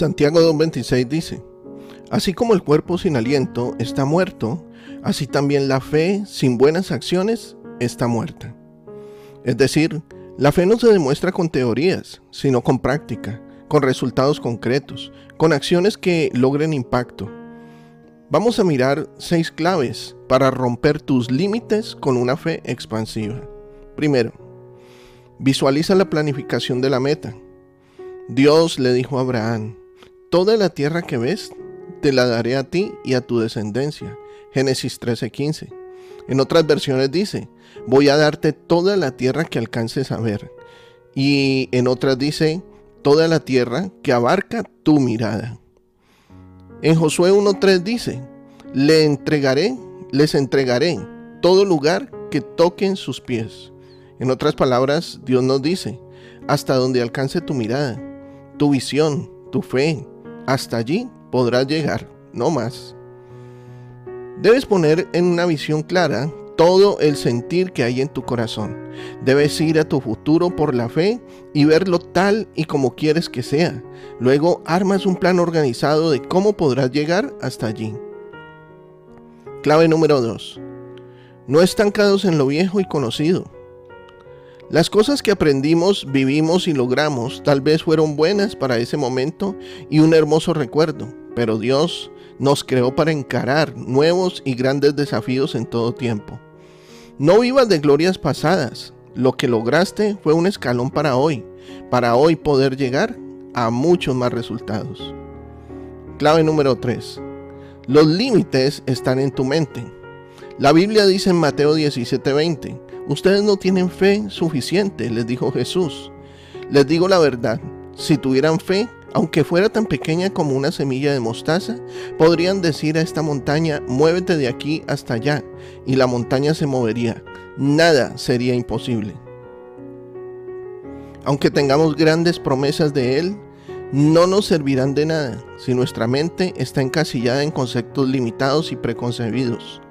Santiago 2.26 dice, Así como el cuerpo sin aliento está muerto, así también la fe sin buenas acciones está muerta. Es decir, la fe no se demuestra con teorías, sino con práctica, con resultados concretos, con acciones que logren impacto. Vamos a mirar seis claves para romper tus límites con una fe expansiva. Primero, visualiza la planificación de la meta. Dios le dijo a Abraham, Toda la tierra que ves te la daré a ti y a tu descendencia. Génesis 13:15. En otras versiones dice, voy a darte toda la tierra que alcances a ver. Y en otras dice, toda la tierra que abarca tu mirada. En Josué 1:3 dice, le entregaré, les entregaré todo lugar que toquen sus pies. En otras palabras, Dios nos dice, hasta donde alcance tu mirada, tu visión, tu fe, hasta allí podrás llegar, no más. Debes poner en una visión clara todo el sentir que hay en tu corazón. Debes ir a tu futuro por la fe y verlo tal y como quieres que sea. Luego armas un plan organizado de cómo podrás llegar hasta allí. Clave número 2. No estancados en lo viejo y conocido. Las cosas que aprendimos, vivimos y logramos tal vez fueron buenas para ese momento y un hermoso recuerdo, pero Dios nos creó para encarar nuevos y grandes desafíos en todo tiempo. No vivas de glorias pasadas, lo que lograste fue un escalón para hoy, para hoy poder llegar a muchos más resultados. Clave número 3. Los límites están en tu mente. La Biblia dice en Mateo 17:20, ustedes no tienen fe suficiente, les dijo Jesús. Les digo la verdad, si tuvieran fe, aunque fuera tan pequeña como una semilla de mostaza, podrían decir a esta montaña, muévete de aquí hasta allá, y la montaña se movería. Nada sería imposible. Aunque tengamos grandes promesas de Él, no nos servirán de nada si nuestra mente está encasillada en conceptos limitados y preconcebidos.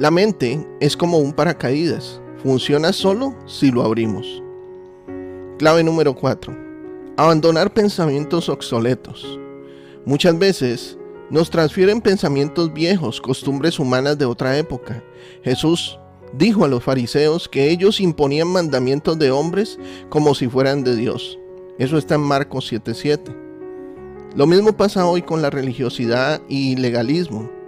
La mente es como un paracaídas, funciona solo si lo abrimos. Clave número 4. Abandonar pensamientos obsoletos. Muchas veces nos transfieren pensamientos viejos, costumbres humanas de otra época. Jesús dijo a los fariseos que ellos imponían mandamientos de hombres como si fueran de Dios. Eso está en Marcos 7:7. Lo mismo pasa hoy con la religiosidad y legalismo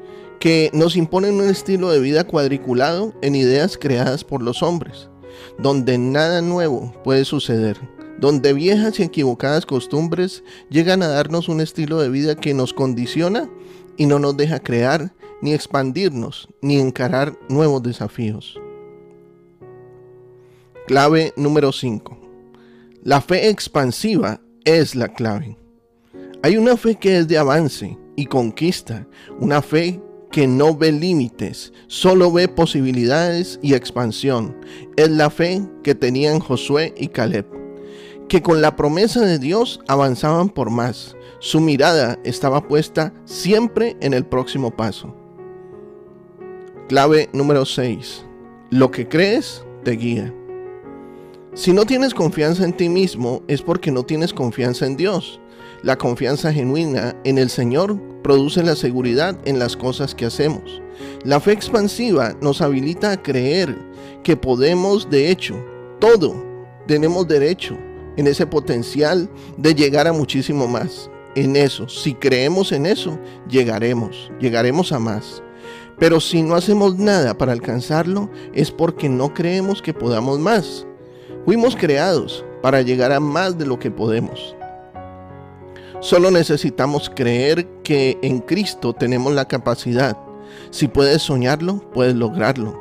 que nos imponen un estilo de vida cuadriculado en ideas creadas por los hombres, donde nada nuevo puede suceder, donde viejas y equivocadas costumbres llegan a darnos un estilo de vida que nos condiciona y no nos deja crear, ni expandirnos, ni encarar nuevos desafíos. Clave número 5. La fe expansiva es la clave. Hay una fe que es de avance y conquista, una fe que no ve límites, solo ve posibilidades y expansión. Es la fe que tenían Josué y Caleb, que con la promesa de Dios avanzaban por más. Su mirada estaba puesta siempre en el próximo paso. Clave número 6. Lo que crees te guía. Si no tienes confianza en ti mismo es porque no tienes confianza en Dios. La confianza genuina en el Señor produce la seguridad en las cosas que hacemos. La fe expansiva nos habilita a creer que podemos, de hecho, todo, tenemos derecho en ese potencial de llegar a muchísimo más. En eso, si creemos en eso, llegaremos, llegaremos a más. Pero si no hacemos nada para alcanzarlo, es porque no creemos que podamos más. Fuimos creados para llegar a más de lo que podemos. Solo necesitamos creer que en Cristo tenemos la capacidad. Si puedes soñarlo, puedes lograrlo.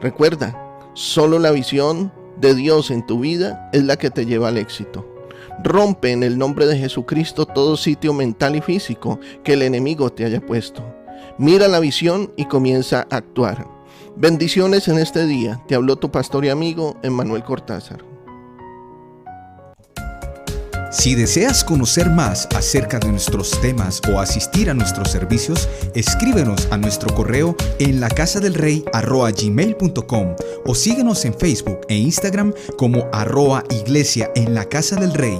Recuerda, solo la visión de Dios en tu vida es la que te lleva al éxito. Rompe en el nombre de Jesucristo todo sitio mental y físico que el enemigo te haya puesto. Mira la visión y comienza a actuar. Bendiciones en este día. Te habló tu pastor y amigo Emmanuel Cortázar. Si deseas conocer más acerca de nuestros temas o asistir a nuestros servicios, escríbenos a nuestro correo en la del o síguenos en Facebook e Instagram como arroa iglesia en la casa del rey.